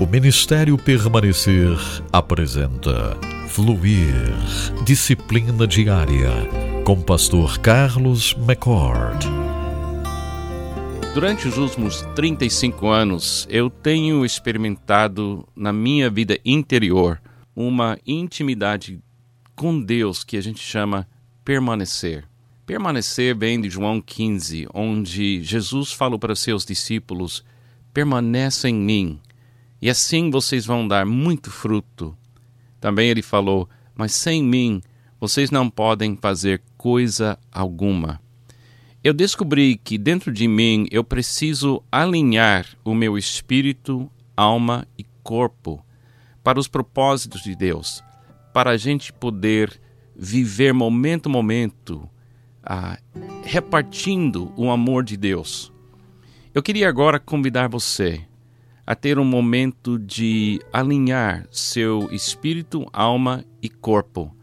O Ministério Permanecer apresenta Fluir Disciplina Diária com Pastor Carlos McCord. Durante os últimos 35 anos, eu tenho experimentado na minha vida interior uma intimidade com Deus que a gente chama permanecer. Permanecer vem de João 15, onde Jesus falou para seus discípulos: permaneça em mim e assim vocês vão dar muito fruto. Também ele falou: Mas sem mim vocês não podem fazer coisa alguma. Eu descobri que dentro de mim eu preciso alinhar o meu espírito, alma e corpo para os propósitos de Deus, para a gente poder viver momento a momento, ah, repartindo o amor de Deus. Eu queria agora convidar você a ter um momento de alinhar seu espírito, alma e corpo,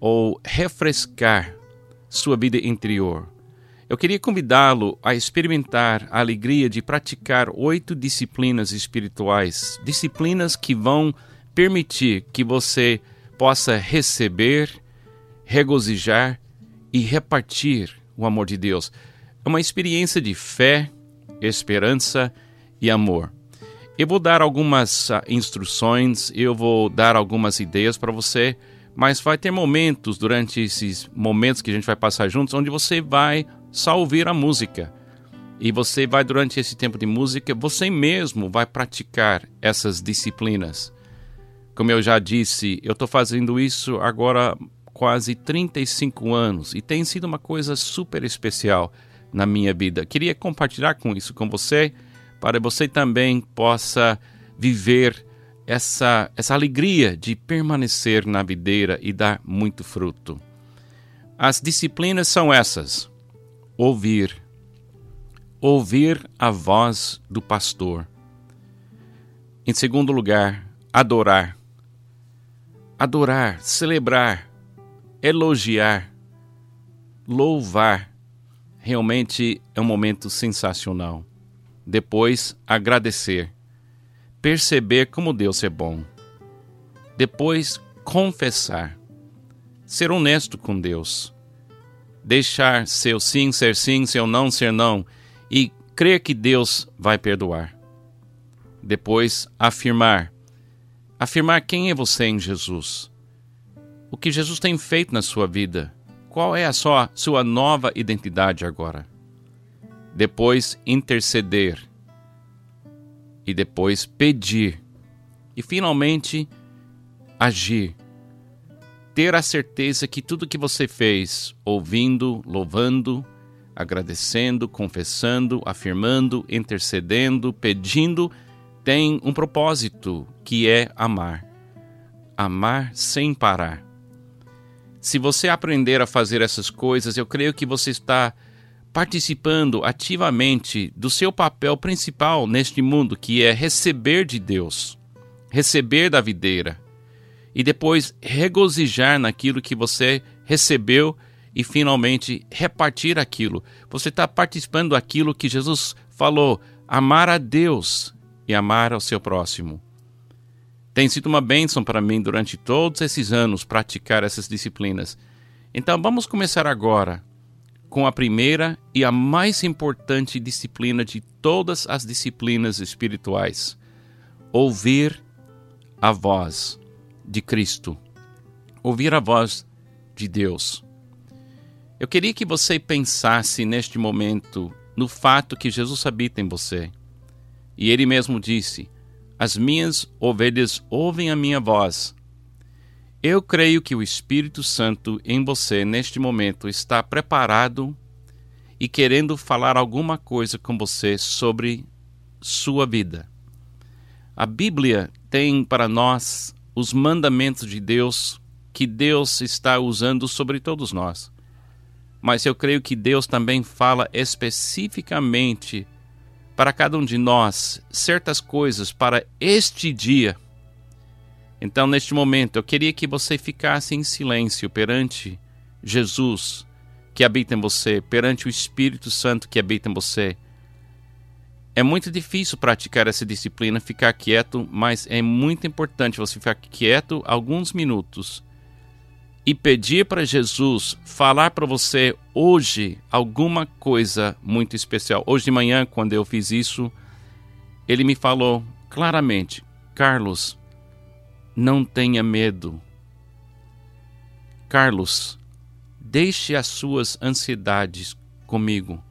ou refrescar sua vida interior. Eu queria convidá-lo a experimentar a alegria de praticar oito disciplinas espirituais, disciplinas que vão permitir que você possa receber, regozijar e repartir o amor de Deus. É uma experiência de fé, esperança e amor. Eu vou dar algumas uh, instruções, eu vou dar algumas ideias para você, mas vai ter momentos durante esses momentos que a gente vai passar juntos onde você vai só ouvir a música. E você vai, durante esse tempo de música, você mesmo vai praticar essas disciplinas. Como eu já disse, eu estou fazendo isso agora quase 35 anos e tem sido uma coisa super especial na minha vida. Queria compartilhar com isso com você para você também possa viver essa, essa alegria de permanecer na videira e dar muito fruto. As disciplinas são essas: ouvir, ouvir a voz do pastor. Em segundo lugar, adorar. Adorar, celebrar, elogiar, louvar. Realmente é um momento sensacional. Depois, agradecer. Perceber como Deus é bom. Depois, confessar. Ser honesto com Deus. Deixar seu sim ser sim, seu não ser não. E crer que Deus vai perdoar. Depois, afirmar. Afirmar quem é você em Jesus. O que Jesus tem feito na sua vida. Qual é a sua, sua nova identidade agora? Depois interceder e depois pedir e finalmente agir. Ter a certeza que tudo que você fez, ouvindo, louvando, agradecendo, confessando, afirmando, intercedendo, pedindo, tem um propósito que é amar. Amar sem parar. Se você aprender a fazer essas coisas, eu creio que você está participando ativamente do seu papel principal neste mundo, que é receber de Deus, receber da videira e depois regozijar naquilo que você recebeu e finalmente repartir aquilo. Você está participando daquilo que Jesus falou: amar a Deus e amar ao seu próximo. Tem sido uma bênção para mim durante todos esses anos praticar essas disciplinas. Então vamos começar agora com a primeira e a mais importante disciplina de todas as disciplinas espirituais: ouvir a voz de Cristo, ouvir a voz de Deus. Eu queria que você pensasse neste momento no fato que Jesus habita em você. E ele mesmo disse: As minhas ovelhas ouvem a minha voz eu creio que o Espírito Santo em você neste momento está preparado e querendo falar alguma coisa com você sobre sua vida. A Bíblia tem para nós os mandamentos de Deus que Deus está usando sobre todos nós. Mas eu creio que Deus também fala especificamente para cada um de nós certas coisas para este dia então, neste momento, eu queria que você ficasse em silêncio perante Jesus que habita em você, perante o Espírito Santo que habita em você. É muito difícil praticar essa disciplina, ficar quieto, mas é muito importante você ficar quieto alguns minutos e pedir para Jesus falar para você hoje alguma coisa muito especial. Hoje de manhã, quando eu fiz isso, ele me falou claramente: Carlos, não tenha medo. Carlos, deixe as suas ansiedades comigo.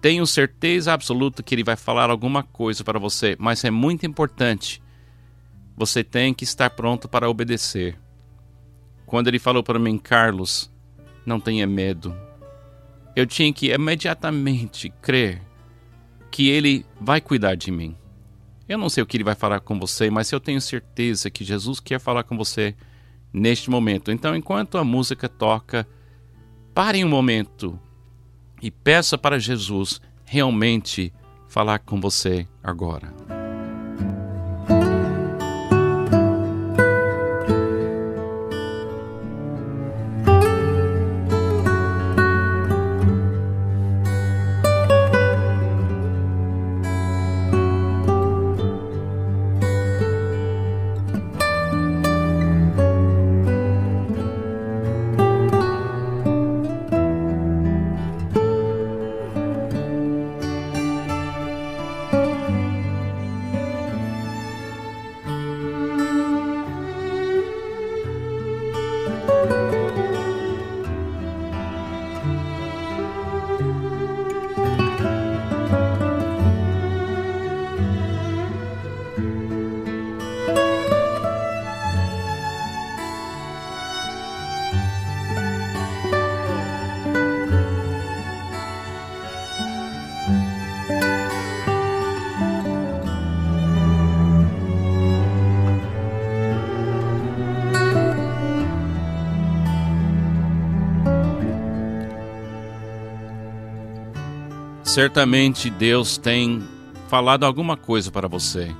Tenho certeza absoluta que ele vai falar alguma coisa para você, mas é muito importante. Você tem que estar pronto para obedecer. Quando ele falou para mim, Carlos, não tenha medo, eu tinha que imediatamente crer que ele vai cuidar de mim. Eu não sei o que ele vai falar com você, mas eu tenho certeza que Jesus quer falar com você neste momento. Então, enquanto a música toca, pare um momento e peça para Jesus realmente falar com você agora. Certamente Deus tem falado alguma coisa para você.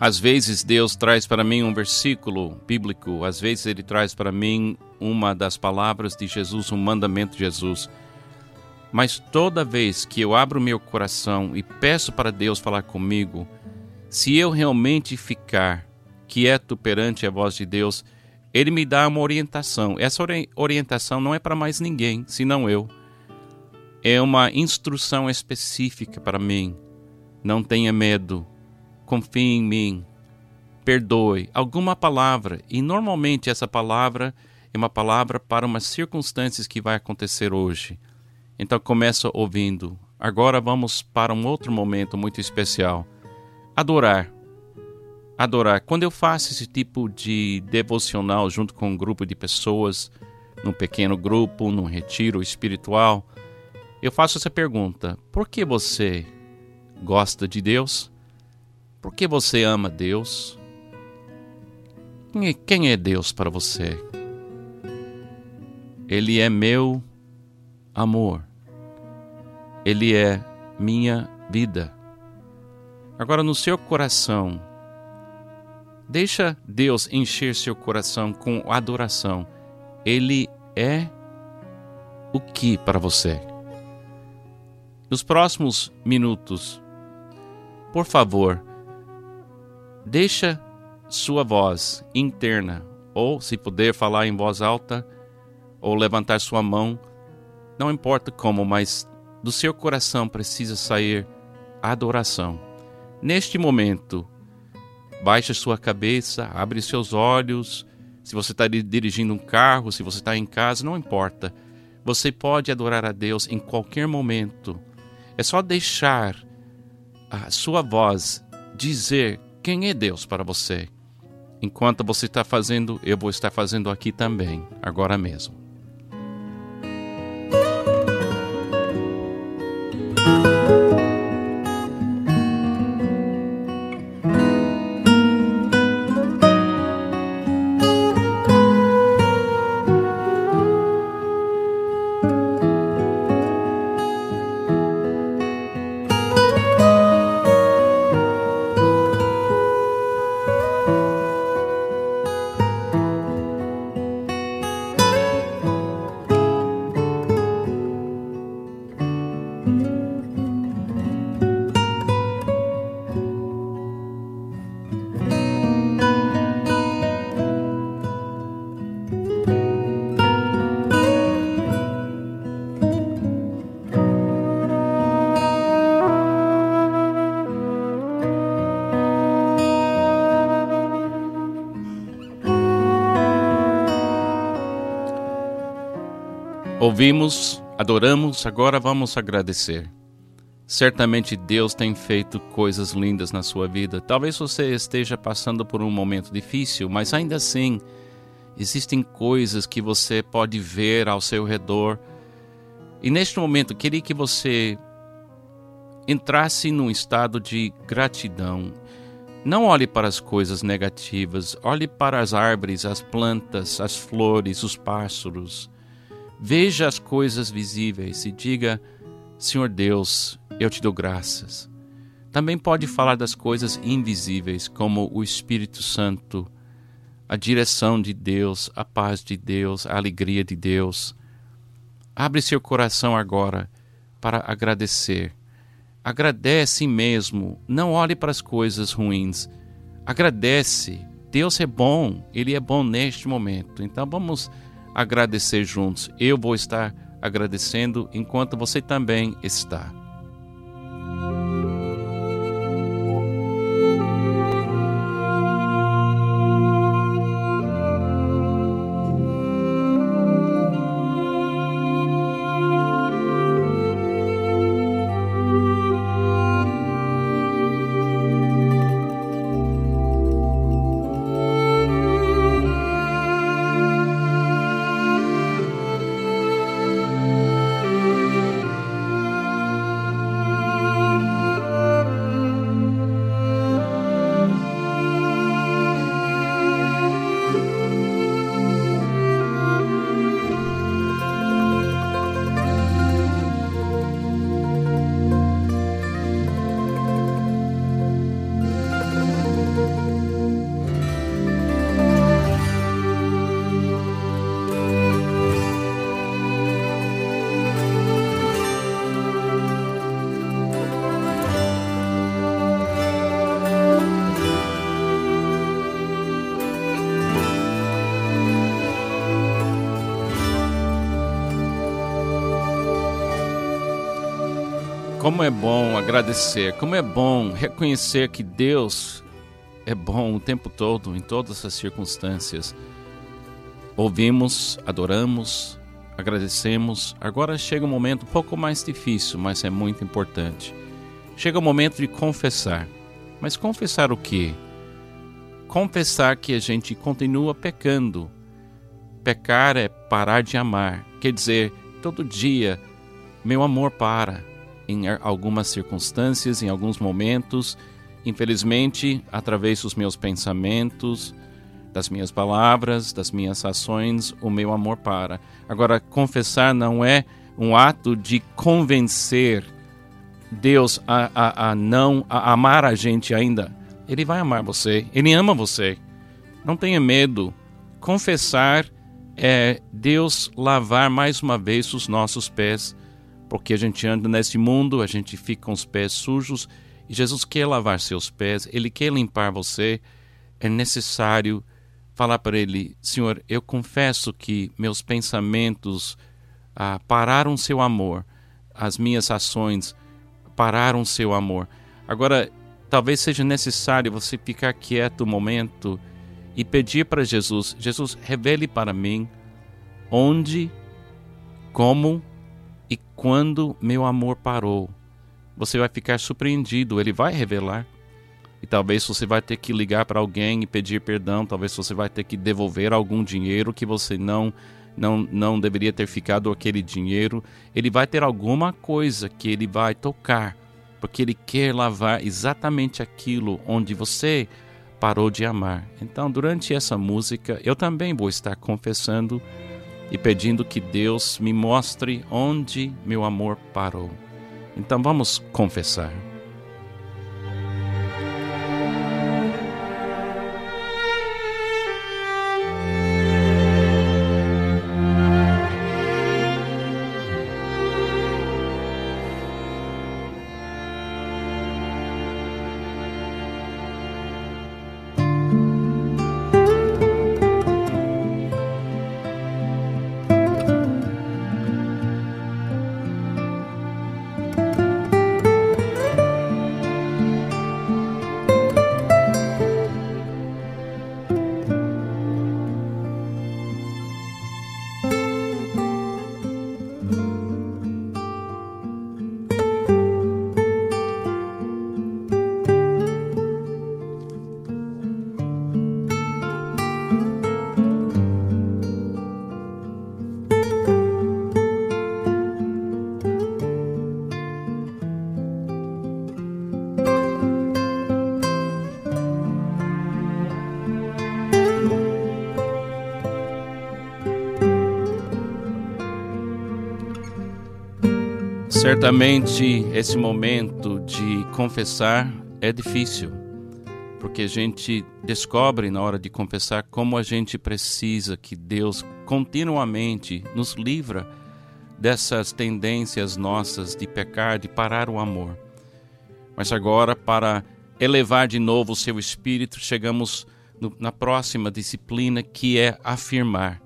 Às vezes Deus traz para mim um versículo bíblico, às vezes Ele traz para mim uma das palavras de Jesus, um mandamento de Jesus. Mas toda vez que eu abro meu coração e peço para Deus falar comigo, se eu realmente ficar quieto perante a voz de Deus, Ele me dá uma orientação. Essa orientação não é para mais ninguém, senão eu é uma instrução específica para mim. Não tenha medo, confie em mim, perdoe. Alguma palavra, e normalmente essa palavra é uma palavra para umas circunstâncias que vai acontecer hoje. Então começa ouvindo. Agora vamos para um outro momento muito especial. Adorar. Adorar. Quando eu faço esse tipo de devocional junto com um grupo de pessoas, num pequeno grupo, num retiro espiritual, eu faço essa pergunta: por que você gosta de Deus? Por que você ama Deus? Quem é Deus para você? Ele é meu amor. Ele é minha vida. Agora, no seu coração, deixa Deus encher seu coração com adoração. Ele é o que para você? Nos próximos minutos, por favor, deixa sua voz interna, ou se puder falar em voz alta, ou levantar sua mão, não importa como, mas do seu coração precisa sair adoração. Neste momento, baixe sua cabeça, abre seus olhos. Se você está dirigindo um carro, se você está em casa, não importa. Você pode adorar a Deus em qualquer momento é só deixar a sua voz dizer quem é Deus para você. Enquanto você está fazendo, eu vou estar fazendo aqui também, agora mesmo. Ouvimos, adoramos, agora vamos agradecer. Certamente Deus tem feito coisas lindas na sua vida. Talvez você esteja passando por um momento difícil, mas ainda assim, existem coisas que você pode ver ao seu redor. E neste momento, queria que você entrasse num estado de gratidão. Não olhe para as coisas negativas, olhe para as árvores, as plantas, as flores, os pássaros. Veja as coisas visíveis e diga: Senhor Deus, eu te dou graças. Também pode falar das coisas invisíveis, como o Espírito Santo, a direção de Deus, a paz de Deus, a alegria de Deus. Abre seu coração agora para agradecer Agradece mesmo, não olhe para as coisas ruins. Agradece. Deus é bom, Ele é bom neste momento. Então vamos agradecer juntos. Eu vou estar agradecendo enquanto você também está. Como é bom agradecer, como é bom reconhecer que Deus é bom o tempo todo, em todas as circunstâncias. Ouvimos, adoramos, agradecemos. Agora chega um momento um pouco mais difícil, mas é muito importante. Chega o momento de confessar. Mas confessar o quê? Confessar que a gente continua pecando. Pecar é parar de amar. Quer dizer, todo dia meu amor para em algumas circunstâncias, em alguns momentos, infelizmente, através dos meus pensamentos, das minhas palavras, das minhas ações, o meu amor para. Agora, confessar não é um ato de convencer Deus a, a, a não a amar a gente ainda. Ele vai amar você, ele ama você. Não tenha medo. Confessar é Deus lavar mais uma vez os nossos pés porque a gente anda neste mundo, a gente fica com os pés sujos e Jesus quer lavar seus pés, ele quer limpar você. É necessário falar para ele: Senhor, eu confesso que meus pensamentos ah, pararam seu amor, as minhas ações pararam seu amor. Agora, talvez seja necessário você ficar quieto um momento e pedir para Jesus: Jesus, revele para mim onde, como e quando meu amor parou, você vai ficar surpreendido, ele vai revelar. E talvez você vai ter que ligar para alguém e pedir perdão, talvez você vai ter que devolver algum dinheiro que você não não não deveria ter ficado aquele dinheiro. Ele vai ter alguma coisa que ele vai tocar, porque ele quer lavar exatamente aquilo onde você parou de amar. Então, durante essa música, eu também vou estar confessando e pedindo que Deus me mostre onde meu amor parou. Então vamos confessar. Certamente esse momento de confessar é difícil, porque a gente descobre na hora de confessar como a gente precisa que Deus continuamente nos livra dessas tendências nossas de pecar, de parar o amor. Mas agora, para elevar de novo o seu espírito, chegamos no, na próxima disciplina que é afirmar.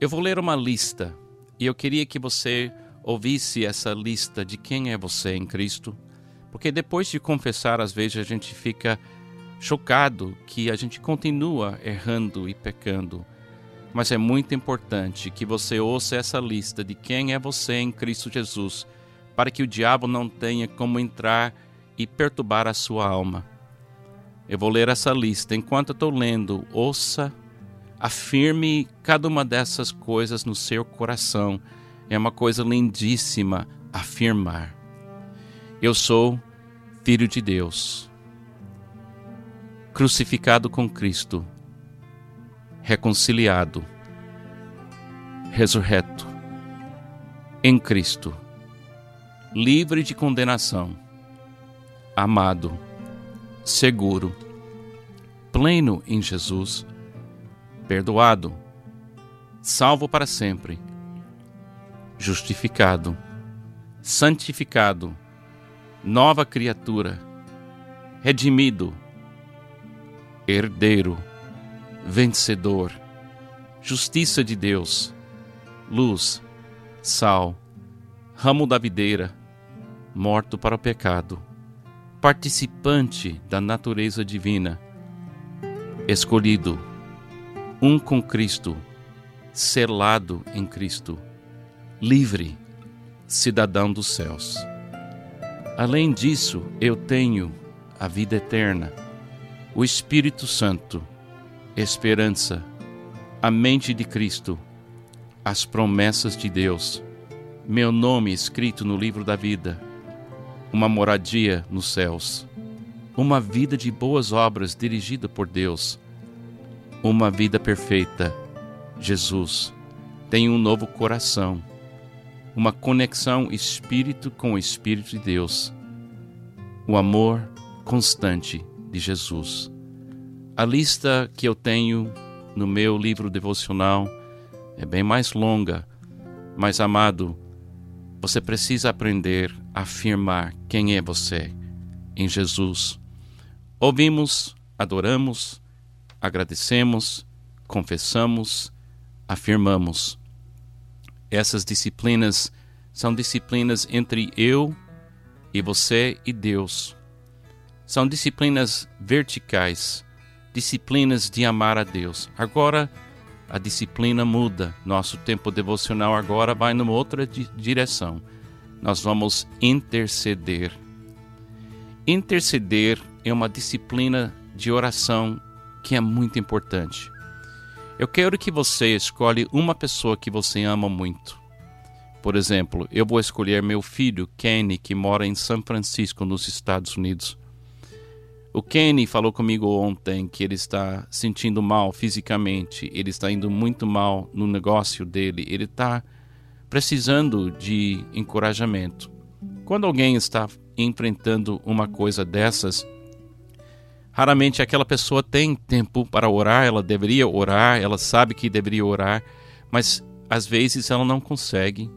Eu vou ler uma lista e eu queria que você ouvisse essa lista de quem é você em Cristo, porque depois de confessar, às vezes a gente fica chocado que a gente continua errando e pecando. Mas é muito importante que você ouça essa lista de quem é você em Cristo Jesus, para que o diabo não tenha como entrar e perturbar a sua alma. Eu vou ler essa lista. Enquanto estou lendo, ouça, afirme cada uma dessas coisas no seu coração. É uma coisa lindíssima afirmar. Eu sou filho de Deus, crucificado com Cristo, reconciliado, ressurreto em Cristo, livre de condenação, amado seguro, pleno em Jesus, perdoado, salvo para sempre, justificado, santificado, nova criatura, redimido, herdeiro, vencedor, justiça de Deus, luz, sal, ramo da videira, morto para o pecado participante da natureza divina, escolhido, um com Cristo, selado em Cristo, livre, cidadão dos céus. Além disso, eu tenho a vida eterna, o Espírito Santo, esperança, a mente de Cristo, as promessas de Deus, meu nome escrito no livro da vida uma moradia nos céus, uma vida de boas obras dirigida por Deus, uma vida perfeita. Jesus tem um novo coração, uma conexão espírito com o Espírito de Deus, o amor constante de Jesus. A lista que eu tenho no meu livro devocional é bem mais longa, mas amado, você precisa aprender a afirmar quem é você em Jesus. Ouvimos, adoramos, agradecemos, confessamos, afirmamos. Essas disciplinas são disciplinas entre eu e você e Deus. São disciplinas verticais, disciplinas de amar a Deus. Agora, a disciplina muda. Nosso tempo devocional agora vai numa outra direção. Nós vamos interceder. Interceder é uma disciplina de oração que é muito importante. Eu quero que você escolhe uma pessoa que você ama muito. Por exemplo, eu vou escolher meu filho Kenny, que mora em São Francisco, nos Estados Unidos. O Kenny falou comigo ontem que ele está sentindo mal fisicamente, ele está indo muito mal no negócio dele, ele está precisando de encorajamento. Quando alguém está enfrentando uma coisa dessas, raramente aquela pessoa tem tempo para orar, ela deveria orar, ela sabe que deveria orar, mas às vezes ela não consegue.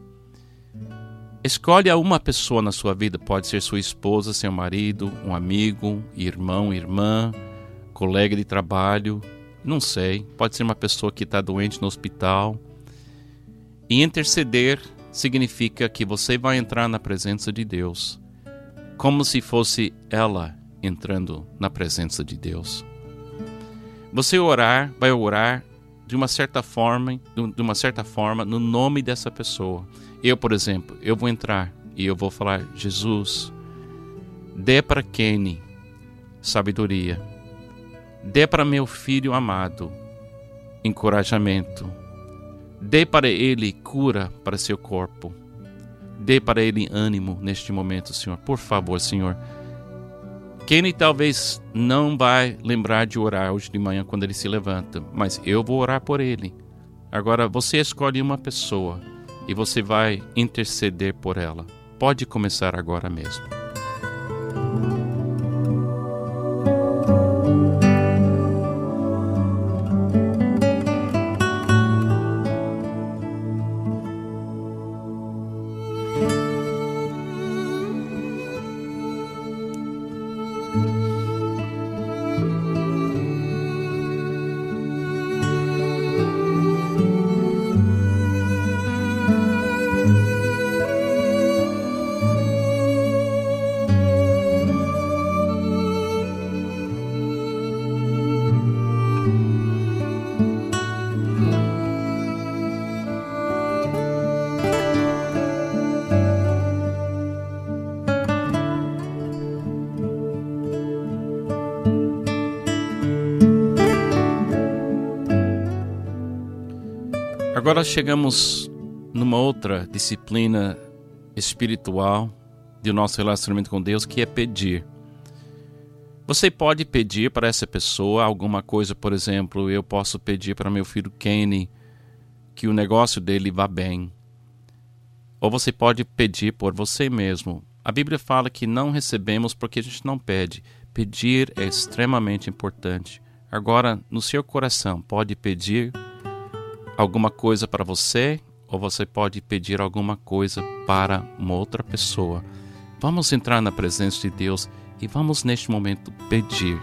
Escolhe uma pessoa na sua vida, pode ser sua esposa, seu marido, um amigo, irmão, irmã, colega de trabalho, não sei, pode ser uma pessoa que está doente no hospital. E interceder significa que você vai entrar na presença de Deus, como se fosse ela entrando na presença de Deus. Você orar, vai orar de uma certa forma, de uma certa forma, no nome dessa pessoa. Eu, por exemplo, eu vou entrar e eu vou falar: Jesus, dê para Kenny sabedoria, dê para meu filho amado encorajamento, dê para ele cura para seu corpo, dê para ele ânimo neste momento, Senhor. Por favor, Senhor. Kenny talvez não vai lembrar de orar hoje de manhã quando ele se levanta, mas eu vou orar por ele. Agora você escolhe uma pessoa e você vai interceder por ela. pode começar agora mesmo. Agora chegamos numa outra disciplina espiritual do nosso relacionamento com Deus, que é pedir. Você pode pedir para essa pessoa alguma coisa, por exemplo, eu posso pedir para meu filho Kenny que o negócio dele vá bem. Ou você pode pedir por você mesmo. A Bíblia fala que não recebemos porque a gente não pede. Pedir é extremamente importante. Agora, no seu coração, pode pedir alguma coisa para você ou você pode pedir alguma coisa para uma outra pessoa. Vamos entrar na presença de Deus e vamos neste momento pedir.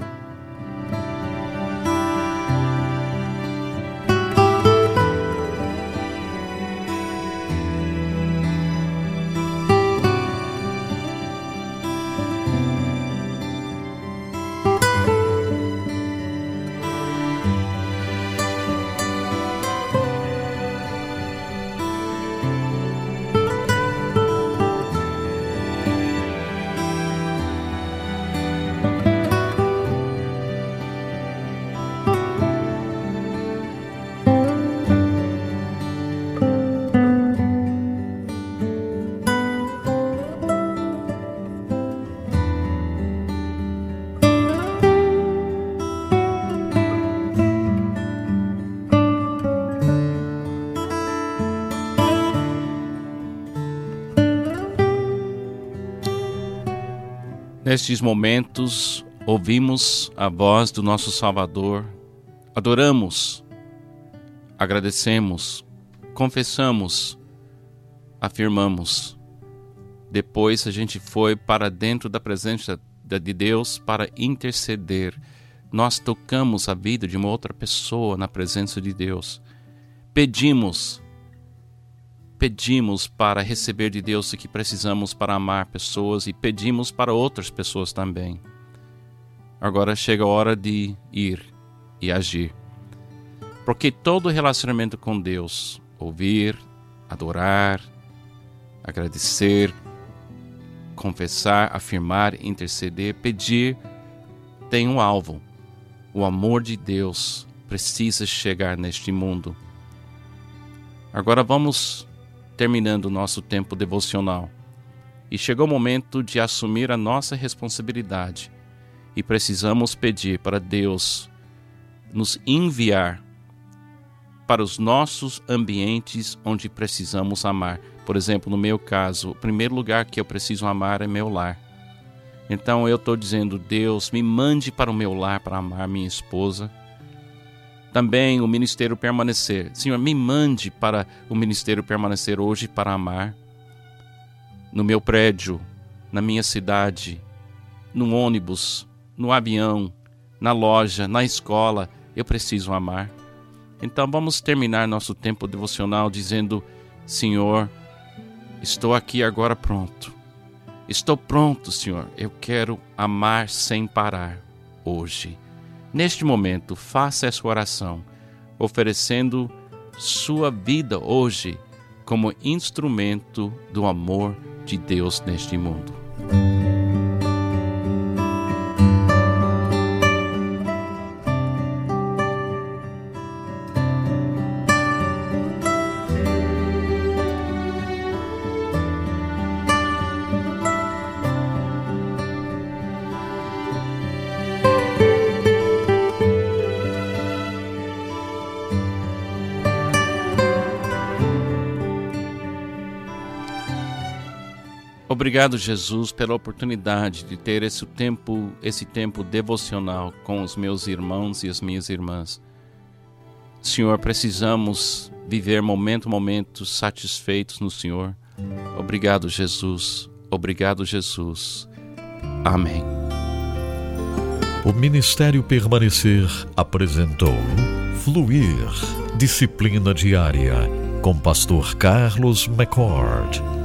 Nestes momentos, ouvimos a voz do nosso Salvador, adoramos, agradecemos, confessamos, afirmamos. Depois a gente foi para dentro da presença de Deus para interceder. Nós tocamos a vida de uma outra pessoa na presença de Deus. Pedimos pedimos para receber de Deus o que precisamos para amar pessoas e pedimos para outras pessoas também. Agora chega a hora de ir e agir. Porque todo relacionamento com Deus, ouvir, adorar, agradecer, confessar, afirmar, interceder, pedir, tem um alvo. O amor de Deus precisa chegar neste mundo. Agora vamos terminando o nosso tempo devocional. E chegou o momento de assumir a nossa responsabilidade. E precisamos pedir para Deus nos enviar para os nossos ambientes onde precisamos amar. Por exemplo, no meu caso, o primeiro lugar que eu preciso amar é meu lar. Então eu estou dizendo, Deus, me mande para o meu lar para amar minha esposa, também o ministério permanecer. Senhor, me mande para o ministério permanecer hoje para amar. No meu prédio, na minha cidade, no ônibus, no avião, na loja, na escola, eu preciso amar. Então vamos terminar nosso tempo devocional dizendo: Senhor, estou aqui agora pronto. Estou pronto, Senhor. Eu quero amar sem parar hoje. Neste momento, faça essa oração, oferecendo sua vida hoje como instrumento do amor de Deus neste mundo. Obrigado, Jesus, pela oportunidade de ter esse tempo, esse tempo devocional com os meus irmãos e as minhas irmãs. Senhor, precisamos viver momento a momento satisfeitos no Senhor. Obrigado, Jesus. Obrigado, Jesus. Amém. O Ministério Permanecer apresentou Fluir, Disciplina Diária, com Pastor Carlos McCord.